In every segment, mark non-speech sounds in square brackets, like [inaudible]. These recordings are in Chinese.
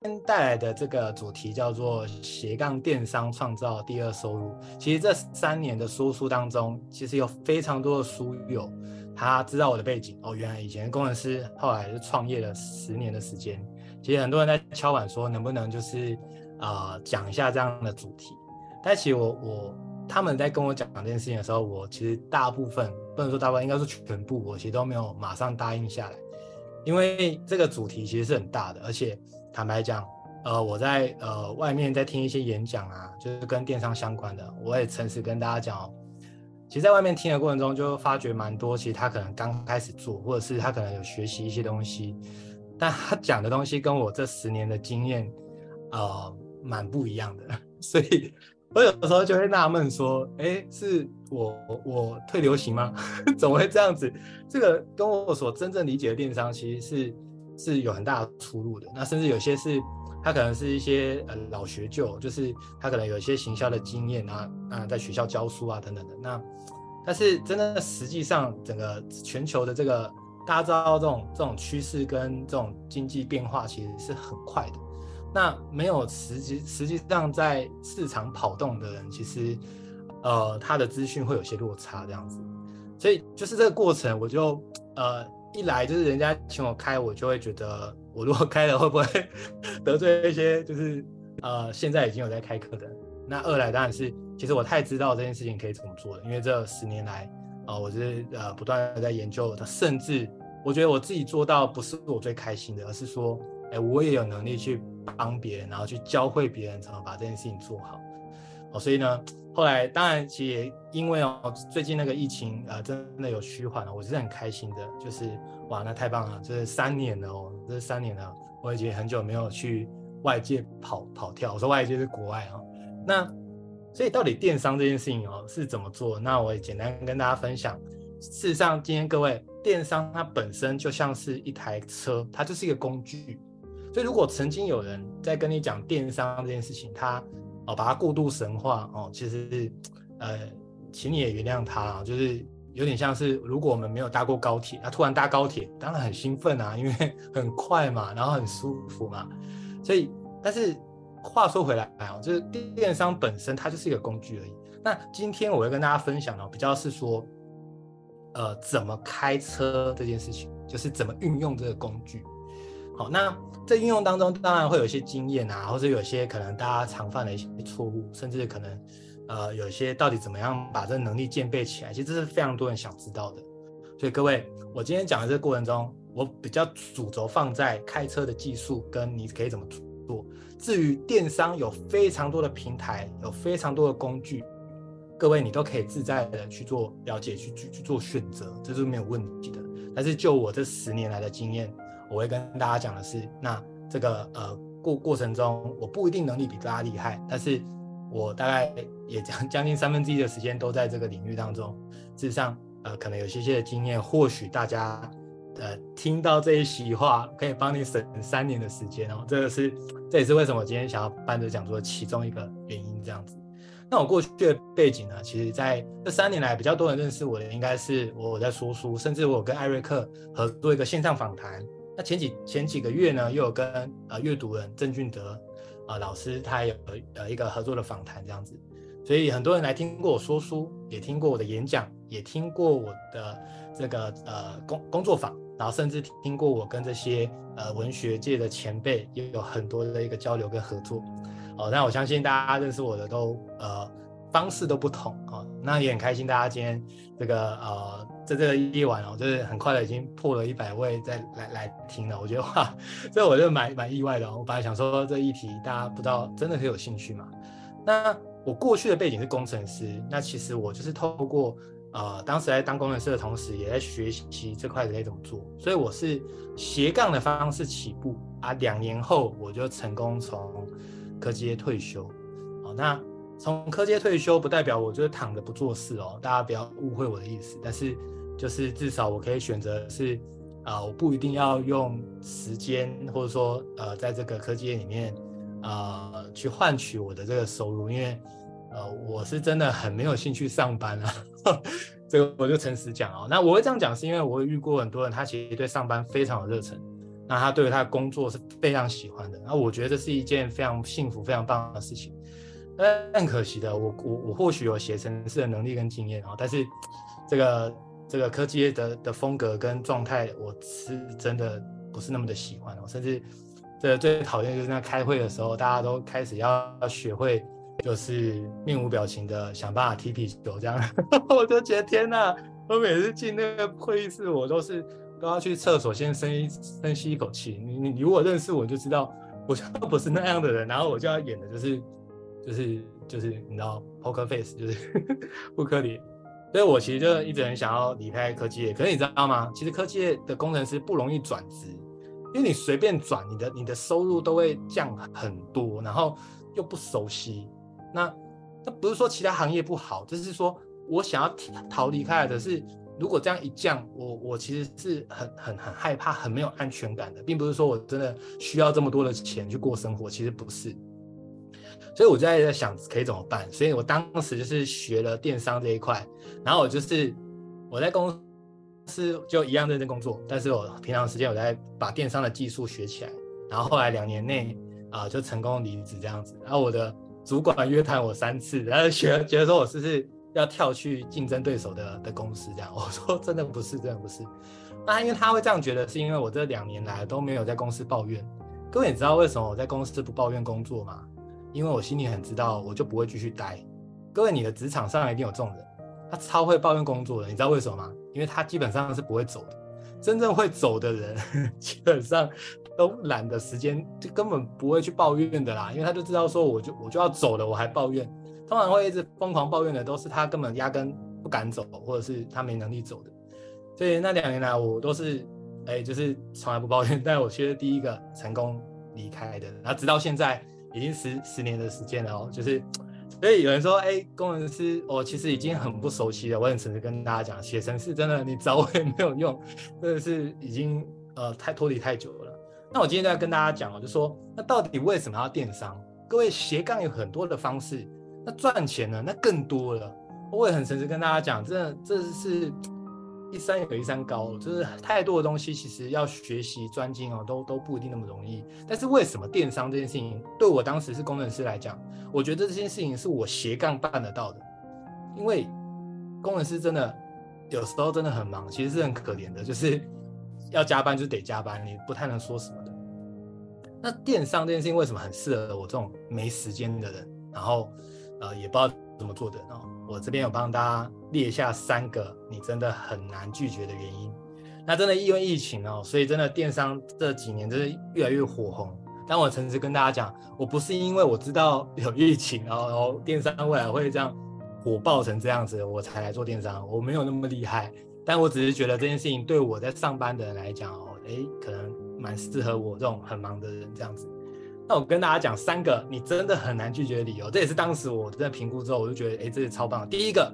天带来的这个主题叫做斜杠电商创造第二收入。其实这三年的说书当中，其实有非常多的书友，他知道我的背景哦，原来以前工程师，后来就创业了十年的时间。其实很多人在敲碗说，能不能就是呃讲一下这样的主题？但其实我我他们在跟我讲这件事情的时候，我其实大部分不能说大部分，应该说全部，我其实都没有马上答应下来，因为这个主题其实是很大的，而且。坦白讲，呃，我在呃外面在听一些演讲啊，就是跟电商相关的，我也诚实跟大家讲哦，其实在外面听的过程中，就发觉蛮多，其实他可能刚开始做，或者是他可能有学习一些东西，但他讲的东西跟我这十年的经验，呃，蛮不一样的，[laughs] 所以我有的时候就会纳闷说，哎，是我我退流行吗？[laughs] 怎么会这样子？这个跟我所真正理解的电商其实是。是有很大出入的，那甚至有些是，他可能是一些呃老学究，就是他可能有一些行销的经验啊，啊，在学校教书啊等等的。那但是真的实际上，整个全球的这个大家知道这种这种趋势跟这种经济变化其实是很快的。那没有实际实际上在市场跑动的人，其实呃他的资讯会有些落差这样子。所以就是这个过程，我就呃。一来就是人家请我开，我就会觉得我如果开了会不会 [laughs] 得罪一些就是呃现在已经有在开课的。那二来当然是其实我太知道这件事情可以怎么做了，因为这十年来啊、呃，我是呃不断的在研究的，甚至我觉得我自己做到不是我最开心的，而是说哎我也有能力去帮别人，然后去教会别人怎么把这件事情做好。哦，所以呢。后来当然，其实因为哦，最近那个疫情呃，真的有虚缓了，我是很开心的。就是哇，那太棒了！这是三年了哦，这三年了，我已经很久没有去外界跑跑跳。我说外界是国外哈。那所以到底电商这件事情哦是怎么做？那我也简单跟大家分享。事实上，今天各位，电商它本身就像是一台车，它就是一个工具。所以如果曾经有人在跟你讲电商这件事情，他哦，把它过度神化哦，其实，呃，请你也原谅他，就是有点像是，如果我们没有搭过高铁，他突然搭高铁，当然很兴奋啊，因为 [laughs] 很快嘛，然后很舒服嘛，所以，但是话说回来啊，就是电商本身它就是一个工具而已。那今天我会跟大家分享的，比较是说，呃，怎么开车这件事情，就是怎么运用这个工具。好，那在运用当中，当然会有一些经验啊，或者有些可能大家常犯的一些错误，甚至可能，呃，有些到底怎么样把这个能力渐备起来，其实这是非常多人想知道的。所以各位，我今天讲的这个过程中，我比较主轴放在开车的技术跟你可以怎么做。至于电商，有非常多的平台，有非常多的工具，各位你都可以自在的去做了解，去去去做选择，这是没有问题的。但是就我这十年来的经验。我会跟大家讲的是，那这个呃过过程中，我不一定能力比大家厉害，但是我大概也将将近三分之一的时间都在这个领域当中。事实上，呃，可能有些些的经验，或许大家呃听到这一席话，可以帮你省三年的时间哦。这个是这也是为什么我今天想要办这讲座其中一个原因。这样子，那我过去的背景呢，其实在这三年来比较多人认识我的，应该是我在说书，甚至我跟艾瑞克合作一个线上访谈。那前几前几个月呢，又有跟呃阅读人郑俊德、呃、老师，他有呃一个合作的访谈这样子，所以很多人来听过我说书，也听过我的演讲，也听过我的这个呃工工作坊，然后甚至听过我跟这些呃文学界的前辈也有很多的一个交流跟合作。哦，那我相信大家认识我的都呃方式都不同啊、那也很开心大家今天这个呃。在这个夜晚哦，就是很快的已经破了一百位再来来听了，我觉得哇，这我就蛮蛮意外的。我本来想说这议题大家不知道，真的很有兴趣嘛？那我过去的背景是工程师，那其实我就是透过呃，当时在当工程师的同时，也在学习这块可以怎么做，所以我是斜杠的方式起步啊。两年后我就成功从科技业退休。好，那从科技退休不代表我就是躺着不做事哦，大家不要误会我的意思，但是。就是至少我可以选择是，啊、我不一定要用时间，或者说呃，在这个科技业里面，啊、去换取我的这个收入，因为呃，我是真的很没有兴趣上班啊，[laughs] 这个我就诚实讲哦。那我会这样讲，是因为我遇过很多人，他其实对上班非常有热忱，那他对于他的工作是非常喜欢的。那我觉得这是一件非常幸福、非常棒的事情。但很可惜的，我我我或许有写程式的能力跟经验啊，但是这个这个科技业的的风格跟状态，我是真的不是那么的喜欢。我甚至这最讨厌就是那开会的时候，大家都开始要学会，就是面无表情的想办法踢皮球这样，[laughs] 我就觉得天哪！我每次进那个会议室，我都是都要去厕所先深一深吸一口气。你你如果认识我，就知道我就不是那样的人，然后我就要演的就是。就是就是你知道 poker face 就是扑克脸，所以我其实就一直很想要离开科技业。可是你知道吗？其实科技业的工程师不容易转职，因为你随便转，你的你的收入都会降很多，然后又不熟悉。那那不是说其他行业不好，就是说我想要逃离开来的是，如果这样一降，我我其实是很很很害怕，很没有安全感的，并不是说我真的需要这么多的钱去过生活，其实不是。所以我就在在想可以怎么办，所以我当时就是学了电商这一块，然后我就是我在公司就一样认真工作，但是我平常时间我在把电商的技术学起来，然后后来两年内啊、就成功离职这样子，然后我的主管约谈我三次，然后学觉得说我是不是要跳去竞争对手的的公司这样，[laughs] 我说真的不是，真的不是，那因为他会这样觉得，是因为我这两年来都没有在公司抱怨，各位你知道为什么我在公司不抱怨工作吗？因为我心里很知道，我就不会继续待。各位，你的职场上一定有这种人，他超会抱怨工作的，你知道为什么吗？因为他基本上是不会走的。真正会走的人，[laughs] 基本上都懒得时间，就根本不会去抱怨的啦。因为他就知道说，我就我就要走了，我还抱怨。通常会一直疯狂抱怨的，都是他根本压根不敢走，或者是他没能力走的。所以那两年来，我都是哎，就是从来不抱怨。但我其实第一个成功离开的，然后直到现在。已经十十年的时间了哦，就是，所以有人说，哎、工程师，我其实已经很不熟悉了。我很诚实跟大家讲，写程式真的，你找我也没有用，真的是已经呃太脱离太久了。那我今天就要跟大家讲，我就说，那到底为什么要电商？各位斜杠有很多的方式，那赚钱呢，那更多了。我也很诚实跟大家讲，真的这是。一山有一山高，就是太多的东西，其实要学习专精哦，都都不一定那么容易。但是为什么电商这件事情，对我当时是工程师来讲，我觉得这件事情是我斜杠办得到的。因为工程师真的有时候真的很忙，其实是很可怜的，就是 [laughs] 要加班就得加班，你不太能说什么的。那电商这件事情为什么很适合我这种没时间的人，然后呃也不知道怎么做的哦？我这边有帮大家列下三个你真的很难拒绝的原因。那真的因为疫情哦，所以真的电商这几年真的越来越火红。但我诚实跟大家讲，我不是因为我知道有疫情，然后电商未来会这样火爆成这样子，我才来做电商。我没有那么厉害，但我只是觉得这件事情对我在上班的人来讲哦，哎，可能蛮适合我这种很忙的人这样子。那我跟大家讲三个你真的很难拒绝的理由，这也是当时我在评估之后，我就觉得，哎，这是超棒。第一个，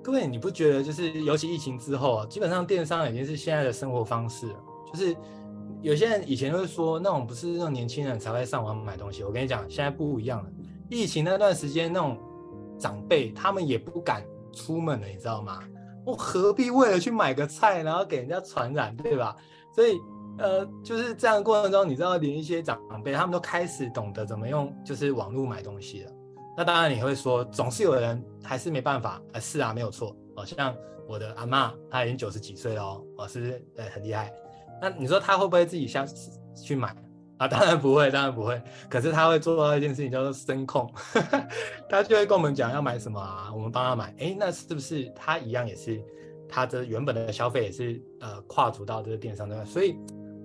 各位你不觉得就是，尤其疫情之后啊，基本上电商已经是现在的生活方式了。就是有些人以前会说，那种不是那种年轻人才会上网买东西。我跟你讲，现在不一样了。疫情那段时间，那种长辈他们也不敢出门了，你知道吗？我何必为了去买个菜，然后给人家传染，对吧？所以。呃，就是这样的过程中，你知道，连一些长辈他们都开始懂得怎么用，就是网络买东西了。那当然你会说，总是有人还是没办法。呃，是啊，没有错。哦，像我的阿嬷，她已经九十几岁了哦，哦，是？呃，很厉害。那你说她会不会自己下去买啊？当然不会，当然不会。可是她会做到一件事情，叫做声控。[laughs] 她就会跟我们讲要买什么啊，我们帮她买。哎，那是不是她一样也是？她的原本的消费也是呃跨足到这个电商对吧？所以。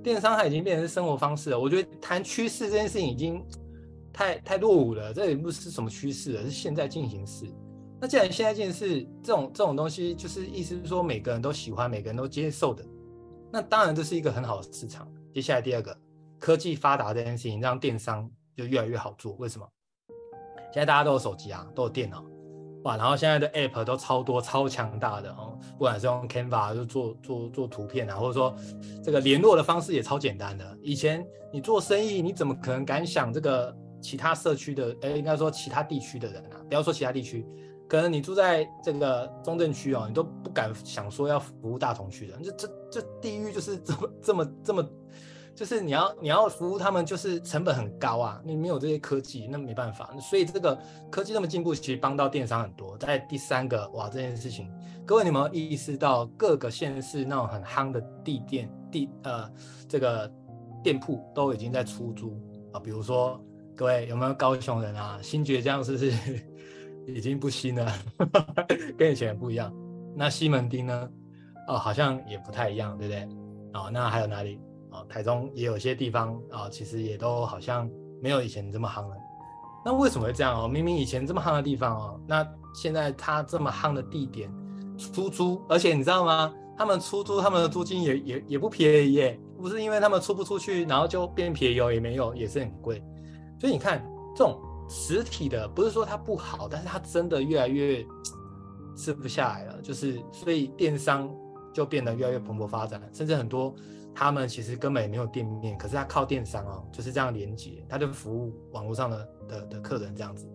电商它已经变成生活方式了，我觉得谈趋势这件事情已经太太落伍了，这也不是什么趋势了，是现在进行式。那既然现在进行式这种这种东西，就是意思是说每个人都喜欢，每个人都接受的，那当然这是一个很好的市场。接下来第二个，科技发达这件事情让电商就越来越好做，为什么？现在大家都有手机啊，都有电脑。哇，然后现在的 App 都超多、超强大的哦，不管是用 Canva 就做做做图片啊，或者说这个联络的方式也超简单的。以前你做生意，你怎么可能敢想这个其他社区的？哎，应该说其他地区的人啊，不要说其他地区，可能你住在这个中正区哦，你都不敢想说要服务大同区的。这这这地域就是这么这么这么就是你要你要服务他们，就是成本很高啊，你没有这些科技，那没办法。所以这个科技那么进步，其实帮到电商很多。在第三个，哇，这件事情，各位你们意识到各个县市那种很夯的地店地呃这个店铺都已经在出租啊？比如说各位有没有高雄人啊？新崛江是不是 [laughs] 已经不新了？跟以前不一样。那西门町呢？哦，好像也不太一样，对不对？哦，那还有哪里？哦，台中也有些地方啊，其实也都好像没有以前这么夯了。那为什么会这样哦？明明以前这么夯的地方哦，那现在它这么夯的地点出租，而且你知道吗？他们出租他们的租金也也也不便宜耶，不是因为他们出不出去，然后就变便宜哦，也没有，也是很贵。所以你看这种实体的，不是说它不好，但是它真的越来越吃不下来了，就是所以电商就变得越来越蓬勃发展，甚至很多。他们其实根本也没有店面，可是他靠电商哦，就是这样连接，他就服务网络上的的的客人这样子。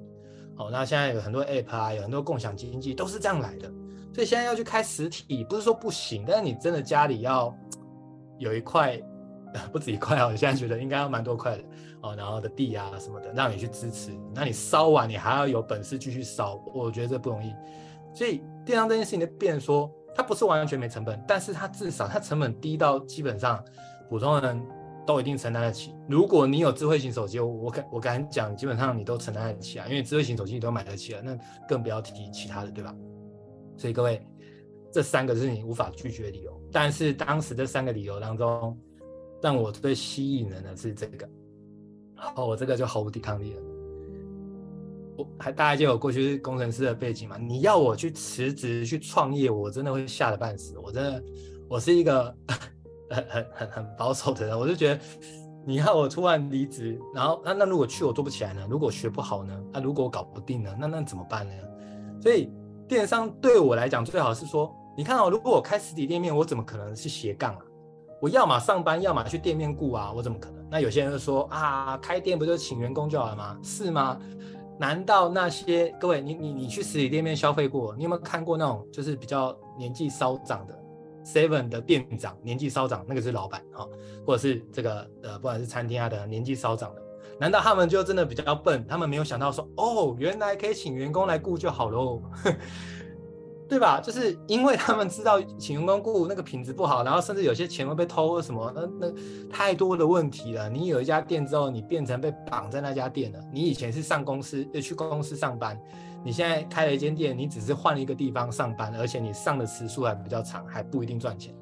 好，那现在有很多 App 啊，有很多共享经济都是这样来的。所以现在要去开实体，不是说不行，但是你真的家里要有一块，[laughs] 不止一块啊，我现在觉得应该要蛮多块的哦，然后的地啊什么的，让你去支持。那你烧完，你还要有本事继续烧，我觉得这不容易。所以电商这件事情就变说。它不是完全没成本，但是它至少它成本低到基本上普通人都一定承担得起。如果你有智慧型手机，我敢我敢讲，基本上你都承担得起啊，因为智慧型手机你都买得起了，那更不要提其他的，对吧？所以各位，这三个是你无法拒绝的理由。但是当时这三个理由当中，让我最吸引人的是这个，哦，我这个就毫无抵抗力了。我还大家就有过去是工程师的背景嘛？你要我去辞职去创业，我真的会吓得半死。我真的，我是一个 [laughs] 很很很很保守的人。我就觉得，你要我突然离职，然后那那如果去我做不起来呢？如果学不好呢？那、如果我搞不定呢？那那怎么办呢？所以电商对我来讲最好是说，你看哦，如果我开实体店面，我怎么可能是斜杠啊？我要么上班，要么去店面顾啊，我怎么可能？那有些人就说啊，开店不就请员工就好了吗？是吗？难道那些各位，你你你去实体店面消费过？你有没有看过那种就是比较年纪稍长的 Seven 的店长，年纪稍长，那个是老板哈，或者是这个呃，不管是餐厅啊的年纪稍长的，难道他们就真的比较笨？他们没有想到说，哦，原来可以请员工来顾就好喽。对吧？就是因为他们知道请员工雇那个品质不好，然后甚至有些钱会被偷或什么，那那太多的问题了。你有一家店之后，你变成被绑在那家店了。你以前是上公司，去公司上班，你现在开了一间店，你只是换了一个地方上班，而且你上的时数还比较长，还不一定赚钱。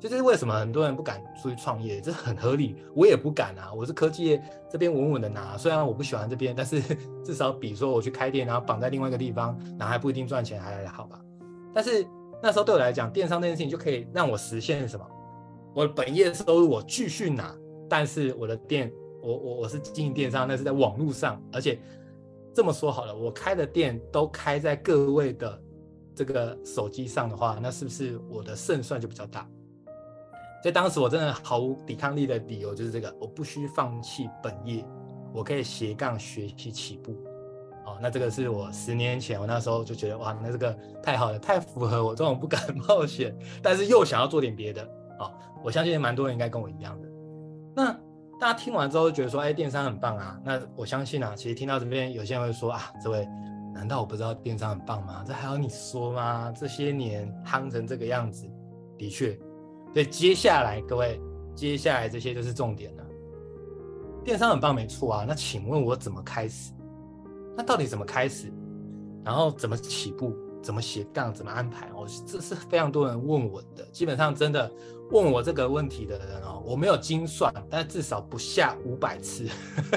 这就是为什么很多人不敢出去创业，这很合理。我也不敢啊，我是科技业这边稳稳的拿，虽然我不喜欢这边，但是 [laughs] 至少比说我去开店，然后绑在另外一个地方，然后还不一定赚钱，还好吧。但是那时候对我来讲，电商这件事情就可以让我实现什么？我的本业收入我继续拿，但是我的店，我我我是经营电商，那是在网络上，而且这么说好了，我开的店都开在各位的这个手机上的话，那是不是我的胜算就比较大？所以当时我真的毫无抵抗力的理由就是这个，我不需放弃本业，我可以斜杠学习起步。那这个是我十年前，我那时候就觉得哇，那这个太好了，太符合我这种不敢 [laughs] 冒险，但是又想要做点别的啊。我相信蛮多人应该跟我一样的。那大家听完之后觉得说，哎，电商很棒啊。那我相信啊，其实听到这边有些人会说啊，这位难道我不知道电商很棒吗？这还要你说吗？这些年夯成这个样子，的确。对，接下来各位，接下来这些就是重点了。电商很棒，没错啊。那请问我怎么开始？那到底怎么开始？然后怎么起步？怎么斜杠？怎么安排？哦，这是非常多人问我的。基本上真的问我这个问题的人哦，我没有精算，但至少不下五百次，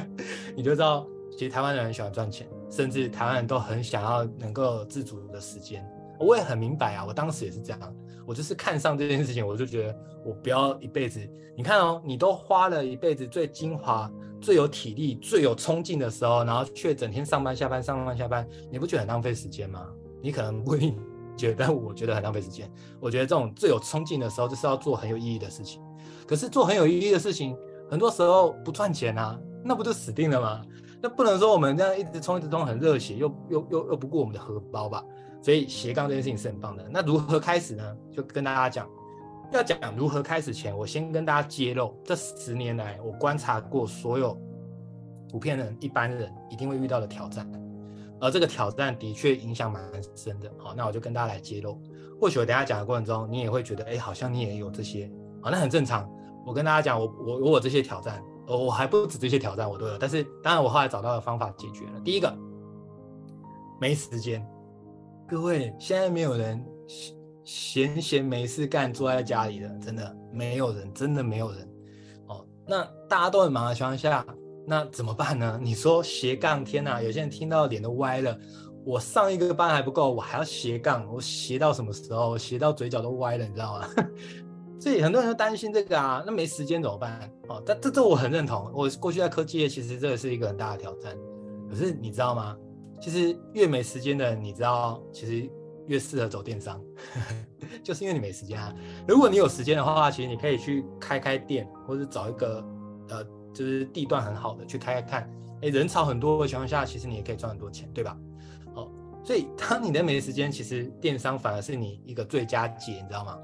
[laughs] 你就知道，其实台湾人很喜欢赚钱，甚至台湾人都很想要能够自主的时间。我也很明白啊，我当时也是这样，我就是看上这件事情，我就觉得我不要一辈子。你看哦，你都花了一辈子最精华、最有体力、最有冲劲的时候，然后却整天上班下班、上班下班，你不觉得很浪费时间吗？你可能不一定 [laughs] 觉得，但我觉得很浪费时间。我觉得这种最有冲劲的时候，就是要做很有意义的事情。可是做很有意义的事情，很多时候不赚钱啊，那不就死定了吗？那不能说我们这样一直冲一直冲很热血，又又又又不顾我们的荷包吧？所以斜杠这件事情是很棒的。那如何开始呢？就跟大家讲，要讲如何开始前，我先跟大家揭露，这十年来我观察过所有普遍人、一般人一定会遇到的挑战，而这个挑战的确影响蛮深的。好，那我就跟大家来揭露。或许我等下讲的过程中，你也会觉得，哎，好像你也有这些，好，那很正常。我跟大家讲，我我我有这些挑战，我还不止这些挑战，我都有。但是当然，我后来找到的方法解决了。第一个，没时间。各位，现在没有人闲闲没事干，坐在家里的，真的没有人，真的没有人。哦，那大家都很忙的情况下，那怎么办呢？你说斜杠，天哪，有些人听到脸都歪了。我上一个班还不够，我还要斜杠，我斜到什么时候？斜到嘴角都歪了，你知道吗？[laughs] 所以很多人都担心这个啊，那没时间怎么办？哦，但这这我很认同。我过去在科技业，其实这个是一个很大的挑战。可是你知道吗？其实越没时间的人，你知道，其实越适合走电商，[laughs] 就是因为你没时间啊。如果你有时间的话，其实你可以去开开店，或者找一个呃，就是地段很好的去开开看。哎，人潮很多的情况下，其实你也可以赚很多钱，对吧？所以，当你的没时间，其实电商反而是你一个最佳解，你知道吗？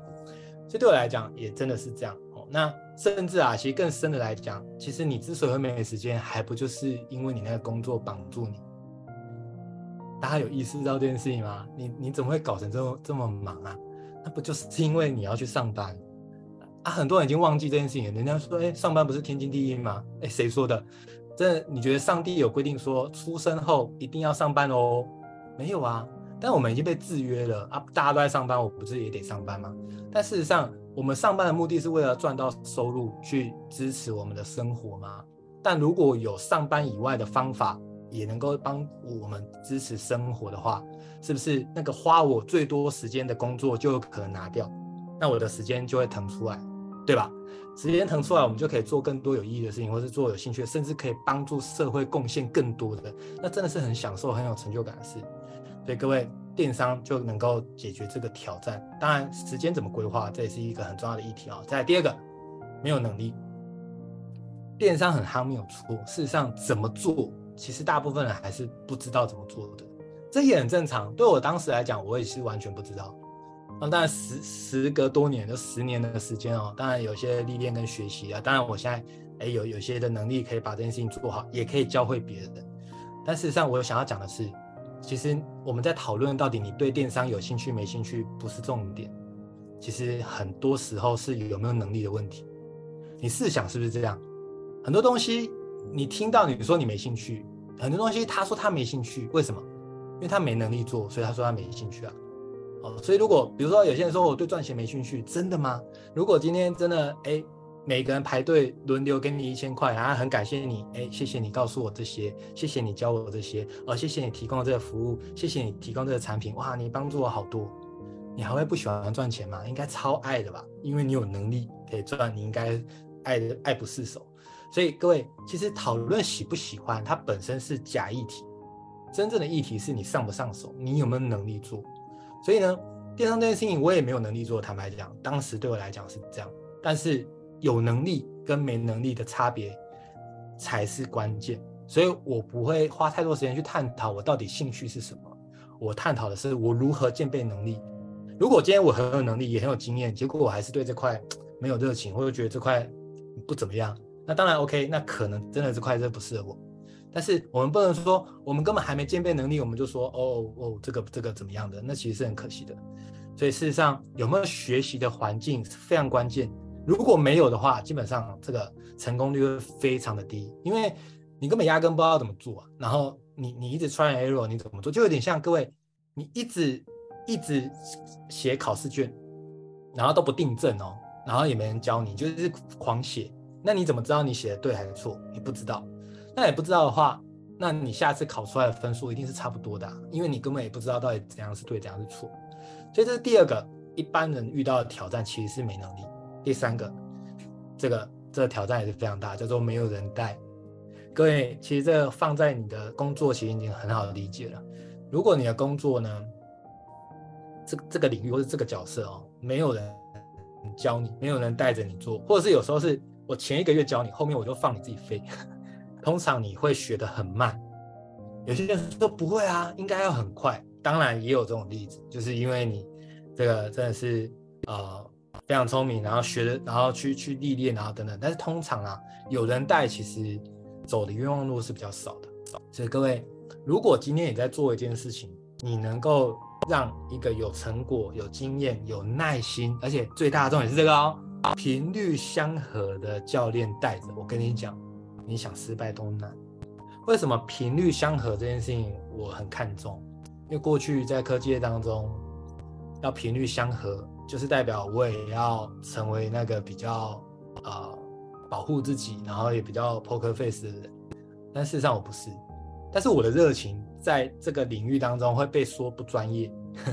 所以对我来讲，也真的是这样哦。那甚至啊，其实更深的来讲，其实你之所以会没时间，还不就是因为你那个工作绑住你？大家有意识到这件事情吗？你你怎么会搞成这么这么忙啊？那不就是因为你要去上班啊？很多人已经忘记这件事情，人家说，哎，上班不是天经地义吗？哎，谁说的？这你觉得上帝有规定说，出生后一定要上班哦？没有啊，但我们已经被制约了啊！大家都在上班，我不是也得上班吗？但事实上，我们上班的目的是为了赚到收入，去支持我们的生活吗？但如果有上班以外的方法，也能够帮我们支持生活的话，是不是那个花我最多时间的工作就可能拿掉？那我的时间就会腾出来，对吧？时间腾出来，我们就可以做更多有意义的事情，或是做有兴趣，甚至可以帮助社会贡献更多的，那真的是很享受、很有成就感的事。所以各位，电商就能够解决这个挑战。当然，时间怎么规划，这也是一个很重要的议题啊、哦。再第二个，没有能力，电商很夯没有错。事实上，怎么做，其实大部分人还是不知道怎么做的，这也很正常。对我当时来讲，我也是完全不知道。那当然时时隔多年，就十年的时间哦。当然有些历练跟学习啊。当然我现在哎有有些的能力可以把这件事情做好，也可以教会别人。但事实上，我想要讲的是。其实我们在讨论到底你对电商有兴趣没兴趣，不是重点。其实很多时候是有没有能力的问题。你试想是不是这样？很多东西你听到你说你没兴趣，很多东西他说他没兴趣，为什么？因为他没能力做，所以他说他没兴趣啊。哦，所以如果比如说有些人说我对赚钱没兴趣，真的吗？如果今天真的哎。每个人排队轮流给你一千块，然后很感谢你，哎，谢谢你告诉我这些，谢谢你教我这些，哦，谢谢你提供这个服务，谢谢你提供这个产品，哇，你帮助我好多，你还会不喜欢赚钱吗？应该超爱的吧，因为你有能力可以赚，你应该爱的爱不释手。所以各位，其实讨论喜不喜欢，它本身是假议题，真正的议题是你上不上手，你有没有能力做。所以呢，电商这件事情我也没有能力做，坦白讲，当时对我来讲是这样，但是。有能力跟没能力的差别才是关键，所以我不会花太多时间去探讨我到底兴趣是什么。我探讨的是我如何兼备能力。如果今天我很有能力，也很有经验，结果我还是对这块没有热情，或者觉得这块不怎么样，那当然 OK，那可能真的这块真的不适合我。但是我们不能说我们根本还没鉴别能力，我们就说哦哦这个这个怎么样的，那其实是很可惜的。所以事实上有没有学习的环境是非常关键。如果没有的话，基本上这个成功率会非常的低，因为你根本压根不知道怎么做。然后你你一直 try error，你怎么做？就有点像各位，你一直一直写考试卷，然后都不订正哦，然后也没人教你，就是狂写。那你怎么知道你写的对还是错？你不知道。那也不知道的话，那你下次考出来的分数一定是差不多的，因为你根本也不知道到底怎样是对，怎样是错。所以这是第二个一般人遇到的挑战，其实是没能力。第三个，这个这个挑战也是非常大，叫做没有人带。各位，其实这个放在你的工作，其实已经很好的理解了。如果你的工作呢，这这个领域或者这个角色哦，没有人教你，没有人带着你做，或者是有时候是我前一个月教你，后面我就放你自己飞，通常你会学得很慢。有些人说不会啊，应该要很快。当然也有这种例子，就是因为你这个真的是呃。非常聪明，然后学的，然后去去历练，然后等等。但是通常啊，有人带其实走的冤枉路是比较少的。所以各位，如果今天你在做一件事情，你能够让一个有成果、有经验、有耐心，而且最大的重点是这个哦，频率相合的教练带着，我跟你讲，你想失败都难。为什么频率相合这件事情我很看重？因为过去在科技业当中，要频率相合，就是代表我也要成为那个比较呃保护自己，然后也比较 poker face 的人。但事实上我不是，但是我的热情在这个领域当中会被说不专业，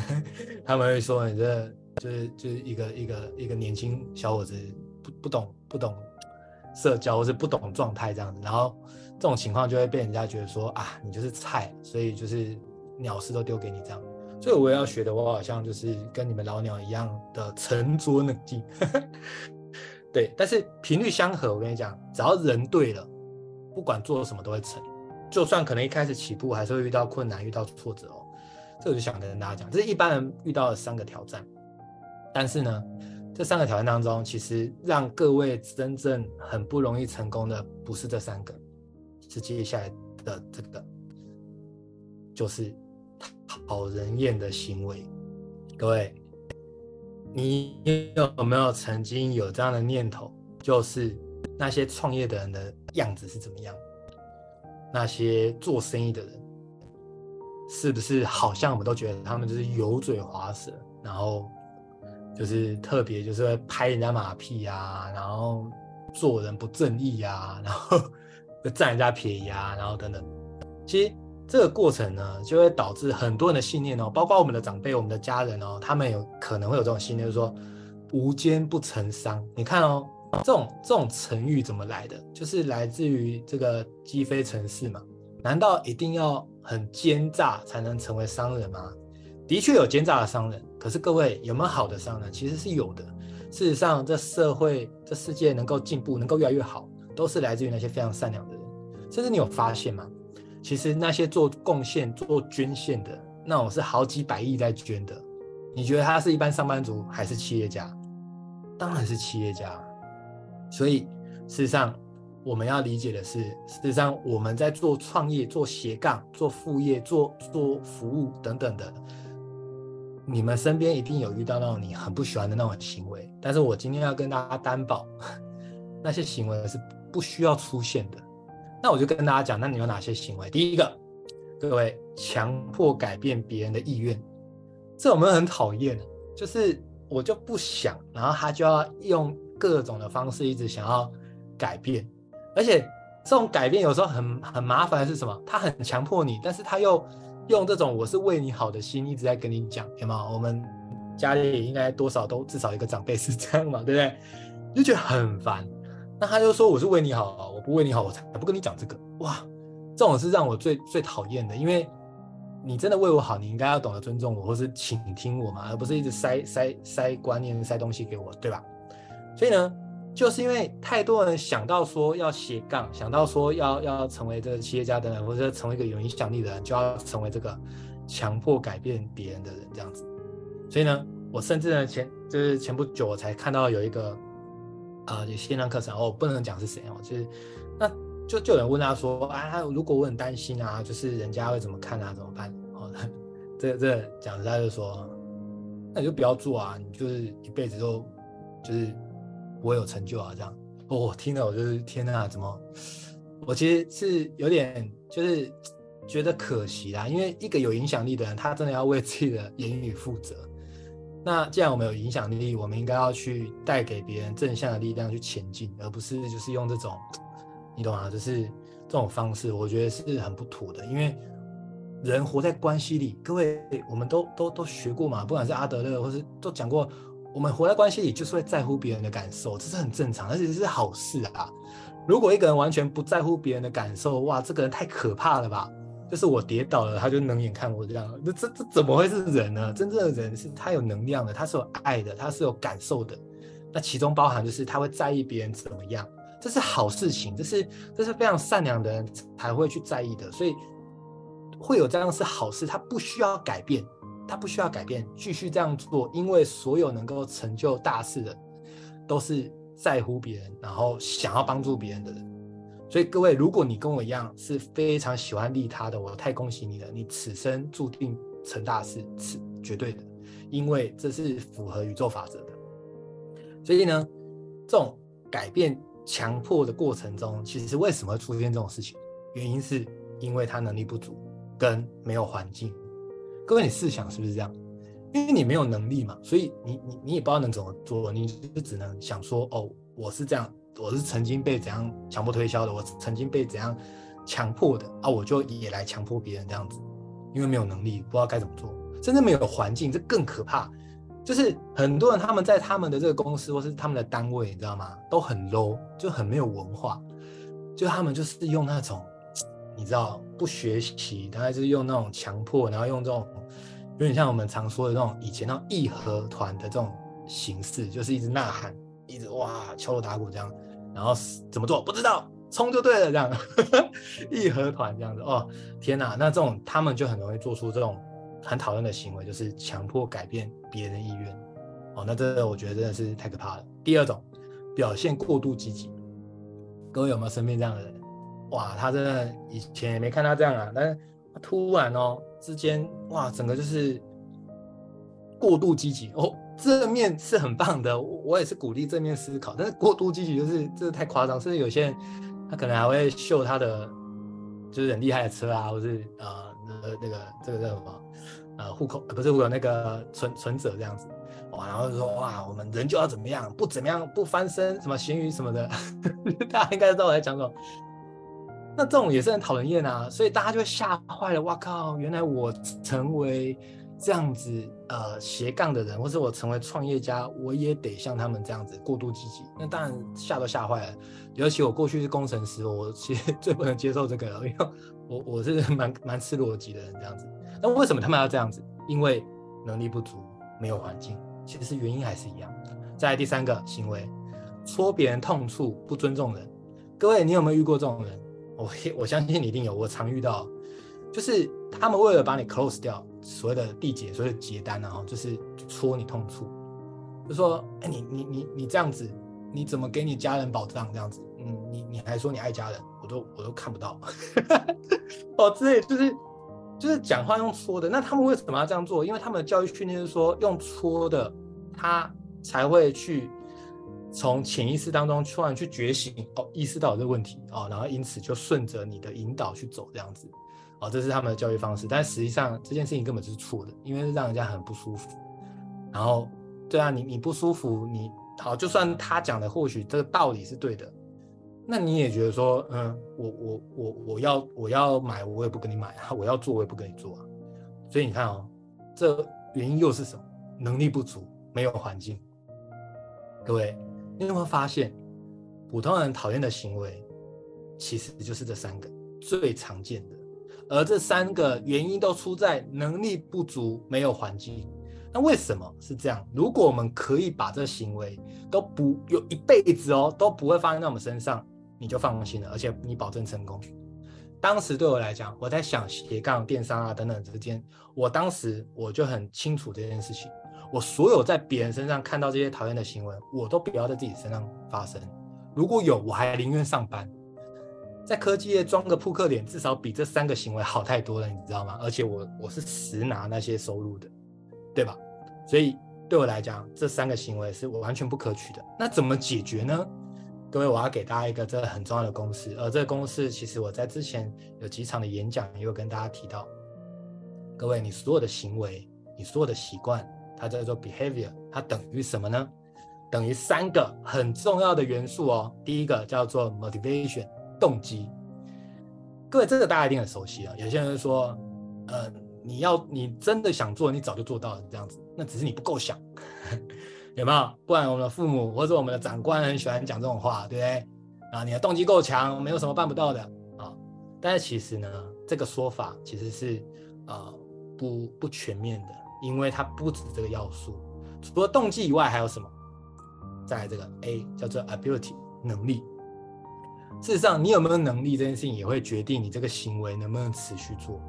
[laughs] 他们会说你这就是就是一个一个一个年轻小伙子不不懂不懂社交或是不懂状态这样子，然后这种情况就会被人家觉得说啊你就是菜，所以就是鸟事都丢给你这样，所以我也要学的我好像就是跟你们老鸟一样的沉着冷静，[laughs] 对，但是频率相合，我跟你讲，只要人对了。不管做什么都会成，就算可能一开始起步还是会遇到困难、遇到挫折哦。这我就想跟大家讲，这是一般人遇到的三个挑战。但是呢，这三个挑战当中，其实让各位真正很不容易成功的，不是这三个，是接下来的这个，就是讨人厌的行为。各位，你有没有曾经有这样的念头，就是？那些创业的人的样子是怎么样？那些做生意的人，是不是好像我们都觉得他们就是油嘴滑舌，然后就是特别就是会拍人家马屁、啊，然后做人不正义、啊，然后 [laughs] 就占人家便宜啊，然后等等。其实这个过程呢，就会导致很多人的信念哦，包括我们的长辈、我们的家人哦，他们有可能会有这种信念，就是说无奸不成商。你看哦。这种这种成语怎么来的？就是来自于这个积非成是嘛？难道一定要很奸诈才能成为商人吗？的确有奸诈的商人，可是各位有没有好的商人？其实是有的。事实上，这社会、这世界能够进步、能够越来越好，都是来自于那些非常善良的人。甚至你有发现吗？其实那些做贡献、做捐献的那种是好几百亿在捐的，你觉得他是一般上班族还是企业家？当然是企业家。所以，事实上，我们要理解的是，事实上我们在做创业、做斜杠、做副业、做做服务等等的，你们身边一定有遇到那种你很不喜欢的那种行为。但是我今天要跟大家担保，[laughs] 那些行为是不需要出现的。那我就跟大家讲，那你有哪些行为？第一个，各位强迫改变别人的意愿，这我们很讨厌，就是我就不想，然后他就要用。各种的方式一直想要改变，而且这种改变有时候很很麻烦是什么？他很强迫你，但是他又用这种我是为你好的心一直在跟你讲，有吗？我们家里也应该多少都至少一个长辈是这样嘛，对不对？就觉得很烦。那他就说我是为你好，我不为你好，我才不跟你讲这个。哇，这种是让我最最讨厌的，因为你真的为我好，你应该要懂得尊重我，或是倾听我嘛，而不是一直塞塞塞观念、塞东西给我，对吧？所以呢，就是因为太多人想到说要斜杠，想到说要要成为这个企业家的人，或者成为一个有影响力的人，就要成为这个强迫改变别人的人这样子。所以呢，我甚至呢前就是前不久我才看到有一个呃有线上课程，哦，不能讲是谁哦，就是那就就有人问他说啊，如果我很担心啊，就是人家会怎么看啊，怎么办？哦，[laughs] 这这讲实在就说，那你就不要做啊，你就是一辈子都就是。我有成就啊，这样，我、哦、听了我就是天哪，怎么？我其实是有点就是觉得可惜啦，因为一个有影响力的人，他真的要为自己的言语负责。那既然我们有影响力，我们应该要去带给别人正向的力量去前进，而不是就是用这种，你懂吗？就是这种方式，我觉得是很不妥的。因为人活在关系里，各位我们都都都学过嘛，不管是阿德勒，或是都讲过。我们活在关系里，就是会在乎别人的感受，这是很正常，而且是好事啊。如果一个人完全不在乎别人的感受，哇，这个人太可怕了吧？就是我跌倒了，他就冷眼看我这样，那这这怎么会是人呢？真正的人是他有能量的，他是有爱的，他是有感受的。那其中包含就是他会在意别人怎么样，这是好事情，这是这是非常善良的人才会去在意的，所以会有这样是好事，他不需要改变。他不需要改变，继续这样做，因为所有能够成就大事的都是在乎别人，然后想要帮助别人的人。所以各位，如果你跟我一样是非常喜欢利他的，我太恭喜你了，你此生注定成大事，是绝对的，因为这是符合宇宙法则的。所以呢，这种改变强迫的过程中，其实为什么会出现这种事情？原因是因为他能力不足，跟没有环境。各位，你试想是不是这样？因为你没有能力嘛，所以你你你也不知道能怎么做，你就只能想说，哦，我是这样。我是曾经被怎样强迫推销的，我曾经被怎样强迫的啊，我就也来强迫别人这样子，因为没有能力，不知道该怎么做，甚至没有环境，这更可怕。就是很多人他们在他们的这个公司或是他们的单位，你知道吗？都很 low，就很没有文化，就他们就是用那种你知道不学习，大概就是用那种强迫，然后用这种有点像我们常说的那种以前那种义和团的这种形式，就是一直呐喊，一直哇敲锣打鼓这样。然后怎么做不知道，冲就对了，这样 [laughs] 义和团这样子哦，天哪，那这种他们就很容易做出这种很讨厌的行为，就是强迫改变别人意愿哦，那这个我觉得真的是太可怕了。第二种，表现过度积极，各位有没有身边这样的人？哇，他真的以前也没看他这样啊，但是突然哦之间哇，整个就是过度积极哦。正面是很棒的，我也是鼓励正面思考，但是过度积极就是这太夸张，甚至有些人他可能还会秀他的就是很厉害的车啊，或是呃那个那个这个叫什么呃户口不是户口那个存存折这样子哇，然后就说哇我们人就要怎么样，不怎么样不翻身什么咸鱼什么的，[laughs] 大家应该知道我在讲什么。那这种也是很讨人厌啊，所以大家就会吓坏了，哇靠，原来我成为。这样子，呃，斜杠的人，或是我成为创业家，我也得像他们这样子过度积极。那当然吓都吓坏了。尤其我过去是工程师，我其实 [laughs] 最不能接受这个了，因为我我是蛮蛮吃逻辑的人这样子。那为什么他们要这样子？因为能力不足，没有环境。其实原因还是一样。再来第三个行为，戳别人痛处，不尊重人。各位，你有没有遇过这种人？我我相信你一定有，我常遇到，就是他们为了把你 close 掉。所谓的缔结，所谓的结单，然后就是戳你痛处，就说，哎，你你你你这样子，你怎么给你家人保障这样子？嗯，你你还说你爱家人，我都我都看不到。[laughs] 哦，之类就是就是讲话用戳的，那他们为什么要这样做？因为他们的教育训练是说，用戳的，他才会去从潜意识当中突然去觉醒，哦，意识到这个问题，哦，然后因此就顺着你的引导去走这样子。哦，这是他们的教育方式，但实际上这件事情根本就是错的，因为让人家很不舒服。然后，对啊，你你不舒服，你好，就算他讲的或许这个道理是对的，那你也觉得说，嗯，我我我我要我要买，我也不跟你买啊，我要做我也不跟你做啊。所以你看哦，这原因又是什么？能力不足，没有环境。各位，你有没有发现，普通人讨厌的行为，其实就是这三个最常见的。而这三个原因都出在能力不足，没有环境。那为什么是这样？如果我们可以把这行为都不有一辈子哦，都不会发生在我们身上，你就放心了，而且你保证成功。当时对我来讲，我在想斜杠电商啊等等之间，我当时我就很清楚这件事情。我所有在别人身上看到这些讨厌的行为，我都不要在自己身上发生。如果有，我还宁愿上班。在科技业装个扑克脸，至少比这三个行为好太多了，你知道吗？而且我我是实拿那些收入的，对吧？所以对我来讲，这三个行为是我完全不可取的。那怎么解决呢？各位，我要给大家一个这个很重要的公式，而这个公式其实我在之前有几场的演讲也有跟大家提到。各位，你所有的行为，你所有的习惯，它叫做 behavior，它等于什么呢？等于三个很重要的元素哦。第一个叫做 motivation。动机，各位，这个大家一定很熟悉啊。有些人说，呃，你要你真的想做，你早就做到了这样子，那只是你不够想，[laughs] 有没有？不然我们的父母或者我们的长官很喜欢讲这种话，对不对？啊，你的动机够强，没有什么办不到的啊。但是其实呢，这个说法其实是呃不不全面的，因为它不止这个要素，除了动机以外还有什么？再来这个 A 叫做 ability 能力。事实上，你有没有能力这件事情也会决定你这个行为能不能持续做。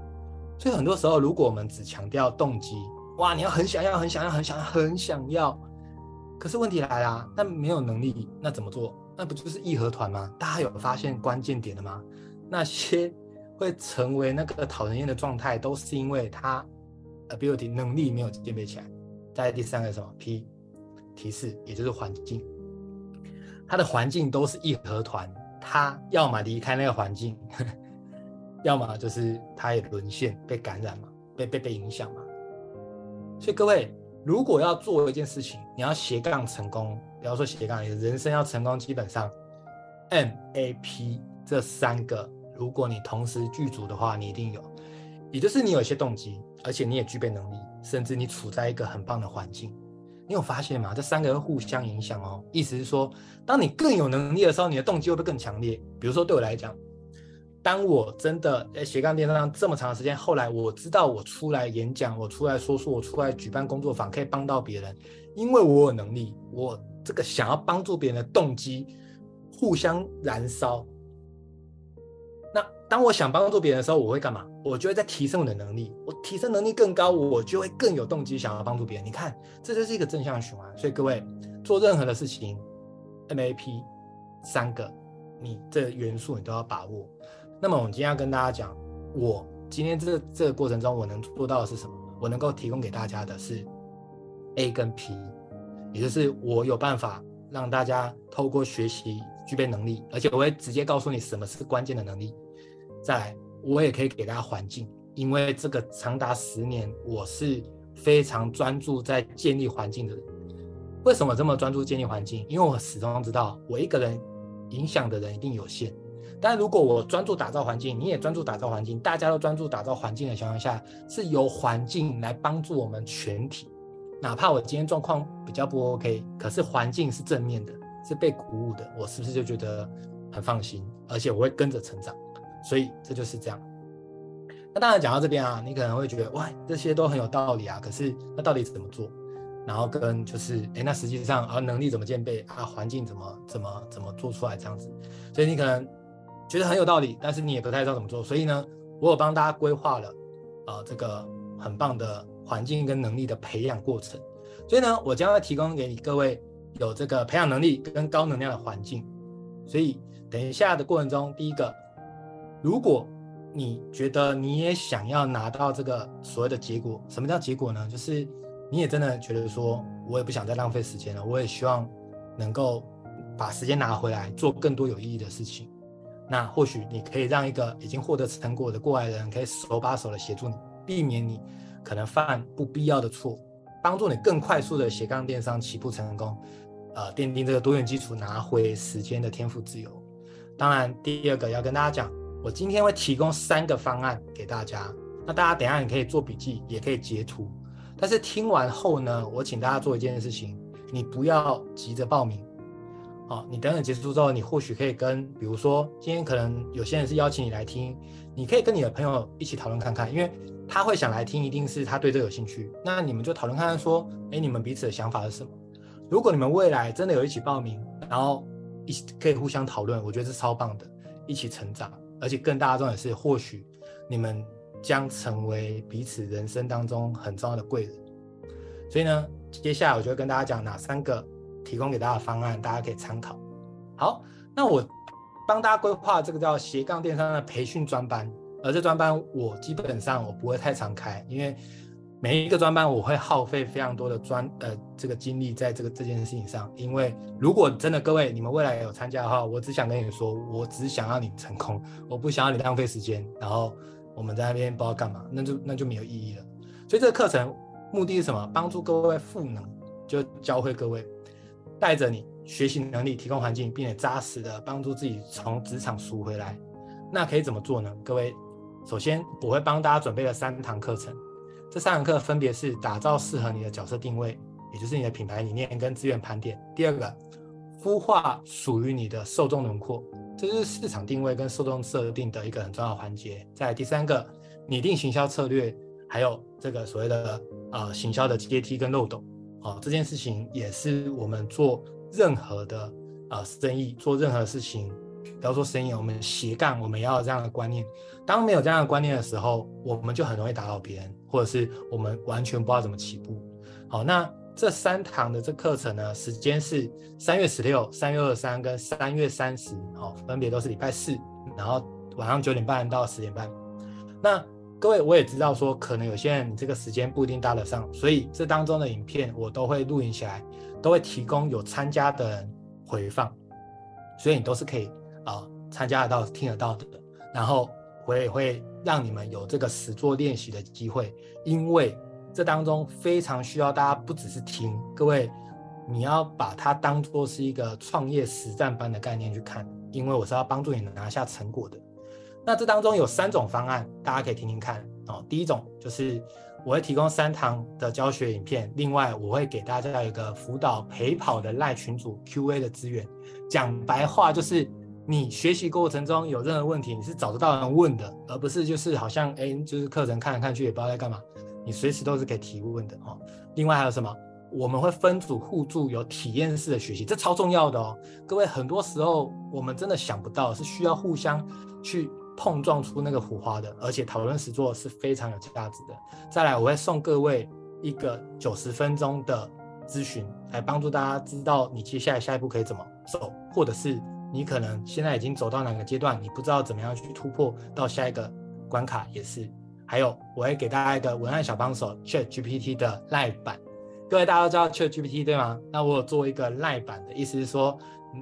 所以很多时候，如果我们只强调动机，哇，你要很想要、很想要、很想要、很想要，可是问题来了，那没有能力，那怎么做？那不就是义和团吗？大家有发现关键点了吗？那些会成为那个讨人厌的状态，都是因为他 ability 能力没有鉴别起来。在第三个什么 P 提示，也就是环境，他的环境都是义和团，他要么离开那个环境，[laughs] 要么就是他也沦陷被感染嘛，被被被影响嘛。所以各位。如果要做一件事情，你要斜杠成功，不要说斜杠，你人生要成功，基本上 M A P 这三个，如果你同时具足的话，你一定有。也就是你有一些动机，而且你也具备能力，甚至你处在一个很棒的环境。你有发现吗？这三个会互相影响哦。意思是说，当你更有能力的时候，你的动机会不会更强烈？比如说对我来讲。当我真的在斜杠电商上这么长的时间，后来我知道我出来演讲，我出来说书，我出来举办工作坊，可以帮到别人，因为我有能力，我这个想要帮助别人的动机互相燃烧。那当我想帮助别人的时候，我会干嘛？我就会在提升我的能力，我提升能力更高，我就会更有动机想要帮助别人。你看，这就是一个正向循环。所以各位做任何的事情，MAP 三个，你这元素你都要把握。那么我们今天要跟大家讲，我今天这这个过程中我能做到的是什么？我能够提供给大家的是 A 跟 P，也就是我有办法让大家透过学习具备能力，而且我会直接告诉你什么是关键的能力。再来，我也可以给大家环境，因为这个长达十年，我是非常专注在建立环境的人。为什么这么专注建立环境？因为我始终知道，我一个人影响的人一定有限。但如果我专注打造环境，你也专注打造环境，大家都专注打造环境的情况下，是由环境来帮助我们全体。哪怕我今天状况比较不 OK，可是环境是正面的，是被鼓舞的，我是不是就觉得很放心？而且我会跟着成长。所以这就是这样。那当然讲到这边啊，你可能会觉得哇，这些都很有道理啊。可是那到底怎么做？然后跟就是哎，那实际上啊，能力怎么兼备啊？环境怎么怎么怎么做出来这样子？所以你可能。觉得很有道理，但是你也不太知道怎么做，所以呢，我有帮大家规划了，呃，这个很棒的环境跟能力的培养过程。所以呢，我将会提供给你各位有这个培养能力跟高能量的环境。所以等一下的过程中，第一个，如果你觉得你也想要拿到这个所谓的结果，什么叫结果呢？就是你也真的觉得说，我也不想再浪费时间了，我也希望能够把时间拿回来做更多有意义的事情。那或许你可以让一个已经获得成果的过来人，可以手把手的协助你，避免你可能犯不必要的错，帮助你更快速的斜杠电商起步成功，呃，奠定这个多元基础，拿回时间的天赋自由。当然，第二个要跟大家讲，我今天会提供三个方案给大家，那大家等下你可以做笔记，也可以截图。但是听完后呢，我请大家做一件事情，你不要急着报名。好，你等等结束之后，你或许可以跟，比如说今天可能有些人是邀请你来听，你可以跟你的朋友一起讨论看看，因为他会想来听，一定是他对这有兴趣。那你们就讨论看看，说，哎，你们彼此的想法是什么？如果你们未来真的有一起报名，然后一起可以互相讨论，我觉得是超棒的，一起成长，而且更大的重点是，或许你们将成为彼此人生当中很重要的贵人。所以呢，接下来我就会跟大家讲哪三个。提供给大家的方案，大家可以参考。好，那我帮大家规划这个叫斜杠电商的培训专班，而这专班我基本上我不会太常开，因为每一个专班我会耗费非常多的专呃这个精力在这个这件事情上。因为如果真的各位你们未来有参加的话，我只想跟你说，我只想要你成功，我不想要你浪费时间，然后我们在那边不知道干嘛，那就那就没有意义了。所以这个课程目的是什么？帮助各位赋能，就教会各位。带着你学习能力，提供环境，并且扎实的帮助自己从职场赎回来，那可以怎么做呢？各位，首先我会帮大家准备了三堂课程，这三堂课分别是打造适合你的角色定位，也就是你的品牌理念跟资源盘点；第二个，孵化属于你的受众轮廓，这是市场定位跟受众设定的一个很重要环节；再来第三个，拟定行销策略，还有这个所谓的呃行销的阶梯跟漏斗。哦，这件事情也是我们做任何的呃生意，做任何事情，不要说生意，我们斜杠，我们要有这样的观念。当没有这样的观念的时候，我们就很容易打扰别人，或者是我们完全不知道怎么起步。好，那这三堂的这课程呢，时间是三月十六、三月二十三跟三月三十，哦，分别都是礼拜四，然后晚上九点半到十点半。那各位，我也知道说，可能有些人你这个时间不一定搭得上，所以这当中的影片我都会录影起来，都会提供有参加的人回放，所以你都是可以啊、参加得到、听得到的。然后我也会让你们有这个实作练习的机会，因为。这当中非常需要大家不只是听，各位，你要把它当做是一个创业实战班的概念去看，因为我是要帮助你拿下成果的。那这当中有三种方案，大家可以听听看哦。第一种就是我会提供三堂的教学影片，另外我会给大家一个辅导陪跑的赖群组 QA 的资源。讲白话就是，你学习过程中有任何问题，你是找得到人问的，而不是就是好像哎，就是课程看来看去也不知道在干嘛。你随时都是可以提问的哦。另外还有什么？我们会分组互助，有体验式的学习，这超重要的哦。各位，很多时候我们真的想不到，是需要互相去碰撞出那个火花的，而且讨论实作是非常有价值的。再来，我会送各位一个九十分钟的咨询，来帮助大家知道你接下来下一步可以怎么走，或者是你可能现在已经走到哪个阶段，你不知道怎么样去突破到下一个关卡，也是。还有，我会给大家一个文案小帮手 ChatGPT 的 Live 版。各位大家都知道 ChatGPT 对吗？那我有做一个 Live 版的，意思是说，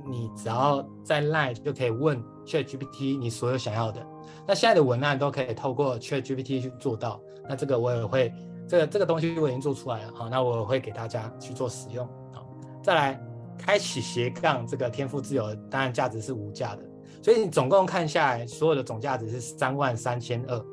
你只要在 Live 就可以问 ChatGPT 你所有想要的。那现在的文案都可以透过 ChatGPT 去做到。那这个我也会，这个这个东西我已经做出来了。好，那我会给大家去做使用。好，再来，开启斜杠这个天赋自由，当然价值是无价的。所以你总共看下来，所有的总价值是三万三千二。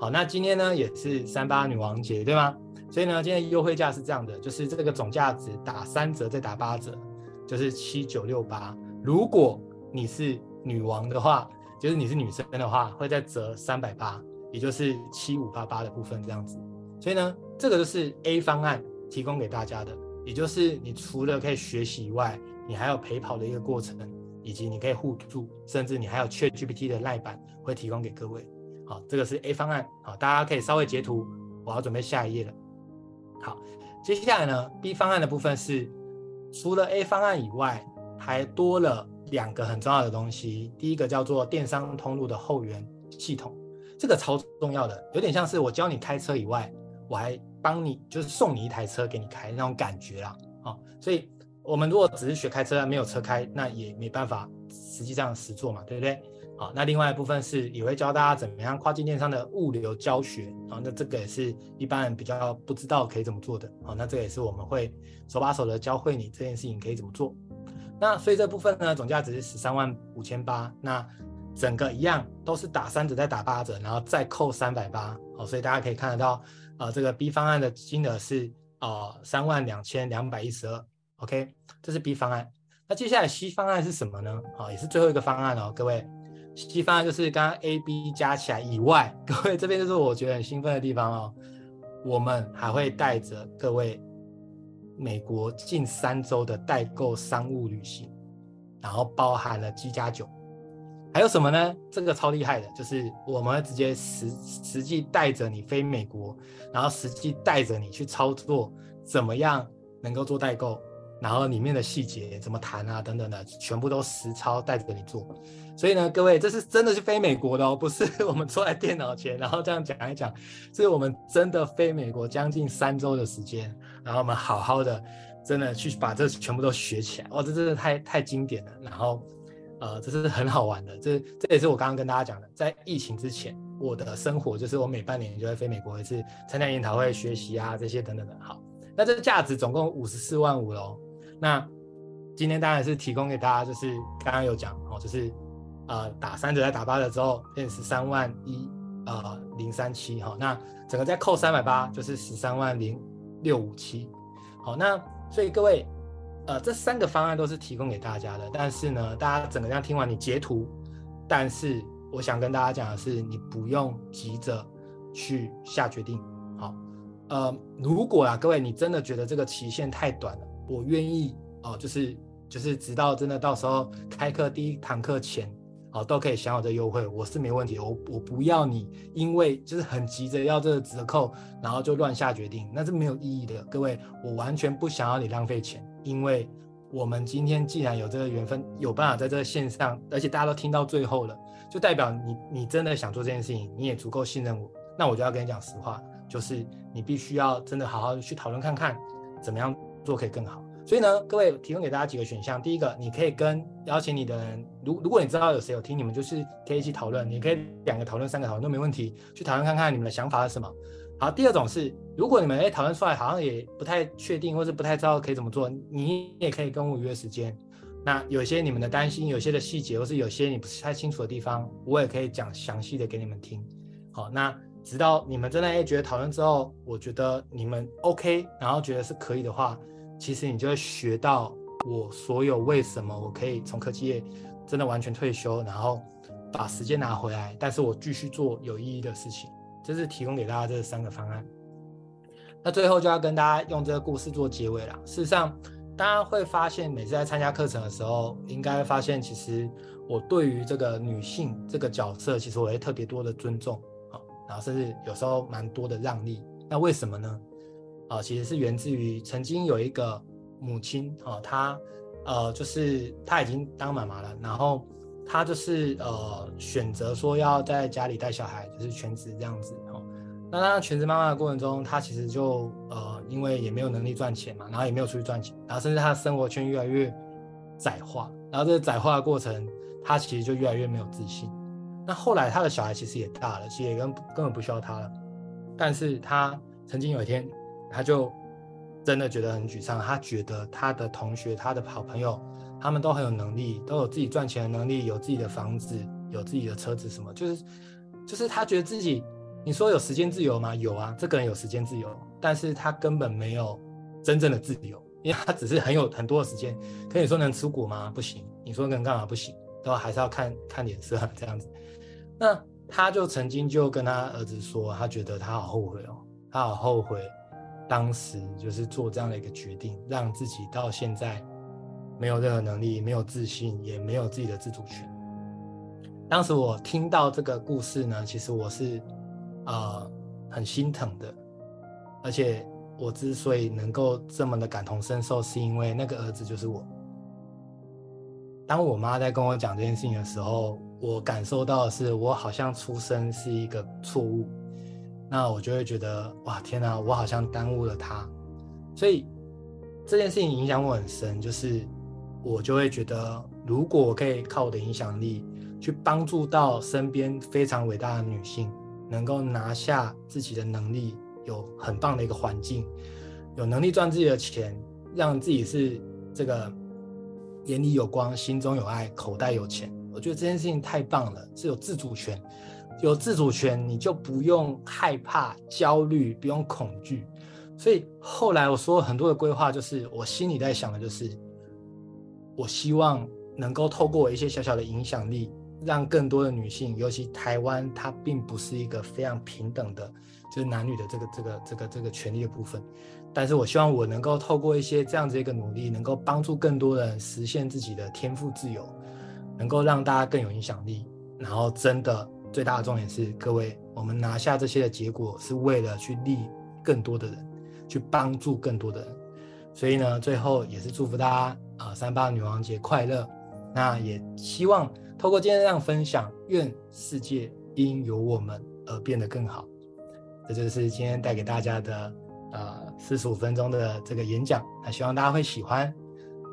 好，那今天呢也是三八女王节，对吗？所以呢，今天优惠价是这样的，就是这个总价值打三折再打八折，就是七九六八。如果你是女王的话，就是你是女生的话，会再折三百八，也就是七五八八的部分这样子。所以呢，这个就是 A 方案提供给大家的，也就是你除了可以学习以外，你还有陪跑的一个过程，以及你可以互助，甚至你还有 ChatGPT 的赖版会提供给各位。好，这个是 A 方案，好，大家可以稍微截图，我要准备下一页了。好，接下来呢，B 方案的部分是除了 A 方案以外，还多了两个很重要的东西。第一个叫做电商通路的后援系统，这个超重要的，有点像是我教你开车以外，我还帮你就是送你一台车给你开那种感觉啦。啊，所以我们如果只是学开车，没有车开，那也没办法实际上实做嘛，对不对？好，那另外一部分是也会教大家怎么样跨境电商的物流教学啊，那这个也是一般人比较不知道可以怎么做的。好，那这个也是我们会手把手的教会你这件事情可以怎么做。那所以这部分呢，总价值是十三万五千八，那整个一样都是打三折再打八折，然后再扣三百八。好，所以大家可以看得到，呃，这个 B 方案的金额是呃三万两千两百一十二。OK，这是 B 方案。那接下来 C 方案是什么呢？啊，也是最后一个方案哦，各位。C 方案就是刚刚 A、B 加起来以外，[laughs] 各位这边就是我觉得很兴奋的地方哦。我们还会带着各位美国近三周的代购商务旅行，然后包含了机加酒，还有什么呢？这个超厉害的，就是我们直接实实际带着你飞美国，然后实际带着你去操作，怎么样能够做代购。然后里面的细节怎么谈啊，等等的，全部都实操带着你做。所以呢，各位，这是真的是飞美国的哦，不是我们坐在电脑前，然后这样讲一讲，是我们真的飞美国将近三周的时间，然后我们好好的，真的去把这全部都学起来。哇，这真的太太经典了。然后，呃，这是很好玩的。这这也是我刚刚跟大家讲的，在疫情之前，我的生活就是我每半年就会飞美国一次，参加研讨会、学习啊这些等等的。好，那这个价值总共五十四万五喽。那今天当然是提供给大家，就是刚刚有讲哦，就是呃打三折再打八折之后变十三万一呃零三七哈，那整个再扣三百八就是十三万零六五七，好，那所以各位呃这三个方案都是提供给大家的，但是呢大家整个这样听完你截图，但是我想跟大家讲的是你不用急着去下决定，好，呃如果啊各位你真的觉得这个期限太短了。我愿意哦，就是就是直到真的到时候开课第一堂课前，哦，都可以享有这优惠，我是没问题。我我不要你，因为就是很急着要这个折扣，然后就乱下决定，那是没有意义的。各位，我完全不想要你浪费钱，因为我们今天既然有这个缘分，有办法在这个线上，而且大家都听到最后了，就代表你你真的想做这件事情，你也足够信任我。那我就要跟你讲实话，就是你必须要真的好好去讨论看看，怎么样做可以更好。所以呢，各位提供给大家几个选项。第一个，你可以跟邀请你的人，如如果你知道有谁有听，你们就是可以一起讨论。你可以两个讨论、三个讨论都没问题，去讨论看看你们的想法是什么。好，第二种是，如果你们哎讨论出来好像也不太确定，或是不太知道可以怎么做，你也可以跟我约时间。那有些你们的担心，有些的细节，或是有些你不是太清楚的地方，我也可以讲详细的给你们听。好，那直到你们真的哎觉得讨论之后，我觉得你们 OK，然后觉得是可以的话。其实你就会学到我所有为什么我可以从科技业真的完全退休，然后把时间拿回来，但是我继续做有意义的事情。这是提供给大家这三个方案。那最后就要跟大家用这个故事做结尾了。事实上，大家会发现每次在参加课程的时候，应该发现其实我对于这个女性这个角色，其实我会特别多的尊重啊，然后甚至有时候蛮多的让利。那为什么呢？啊，其实是源自于曾经有一个母亲啊，她呃，就是她已经当妈妈了，然后她就是呃选择说要在家里带小孩，就是全职这样子哦。那她全职妈妈的过程中，她其实就呃，因为也没有能力赚钱嘛，然后也没有出去赚钱，然后甚至她的生活圈越来越窄化，然后这个窄化的过程，她其实就越来越没有自信。那后来她的小孩其实也大了，其实也根根本不需要她了，但是她曾经有一天。他就真的觉得很沮丧，他觉得他的同学、他的好朋友，他们都很有能力，都有自己赚钱的能力，有自己的房子，有自己的车子，什么就是就是他觉得自己，你说有时间自由吗？有啊，这个人有时间自由，但是他根本没有真正的自由，因为他只是很有很多的时间。可以说能出国吗？不行。你说能干嘛？不行，都还是要看看脸色这样子。那他就曾经就跟他儿子说，他觉得他好后悔哦，他好后悔。当时就是做这样的一个决定，让自己到现在没有任何能力，没有自信，也没有自己的自主权。当时我听到这个故事呢，其实我是呃很心疼的，而且我之所以能够这么的感同身受，是因为那个儿子就是我。当我妈在跟我讲这件事情的时候，我感受到的是，我好像出生是一个错误。那我就会觉得哇天哪，我好像耽误了他，所以这件事情影响我很深。就是我就会觉得，如果我可以靠我的影响力去帮助到身边非常伟大的女性，能够拿下自己的能力，有很棒的一个环境，有能力赚自己的钱，让自己是这个眼里有光、心中有爱、口袋有钱。我觉得这件事情太棒了，是有自主权。有自主权，你就不用害怕、焦虑，不用恐惧。所以后来我说很多的规划，就是我心里在想的，就是我希望能够透过我一些小小的影响力，让更多的女性，尤其台湾，它并不是一个非常平等的，就是男女的这个这个这个这个权利的部分。但是我希望我能够透过一些这样子一个努力，能够帮助更多人实现自己的天赋自由，能够让大家更有影响力，然后真的。最大的重点是，各位，我们拿下这些的结果，是为了去利更多的人，去帮助更多的人。所以呢，最后也是祝福大家，呃，三八女王节快乐。那也希望透过今天这样分享，愿世界因有我们而变得更好。这就是今天带给大家的呃四十五分钟的这个演讲。那希望大家会喜欢。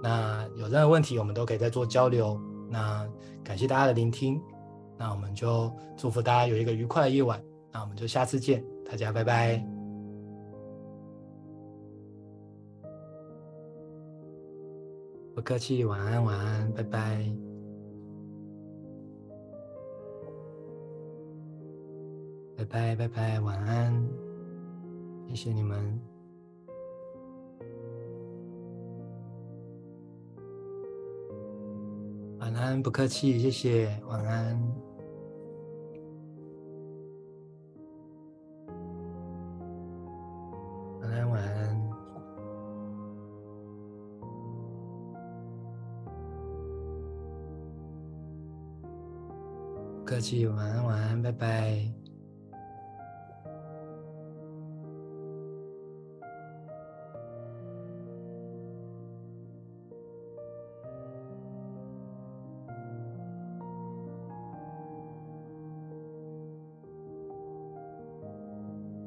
那有任何问题，我们都可以再做交流。那感谢大家的聆听。那我们就祝福大家有一个愉快的夜晚。那我们就下次见，大家拜拜。不客气，晚安，晚安，拜拜。拜拜，拜拜，晚安，谢谢你们。晚安，不客气，谢谢。晚安，晚安，晚安。客气，晚安晚安，拜拜。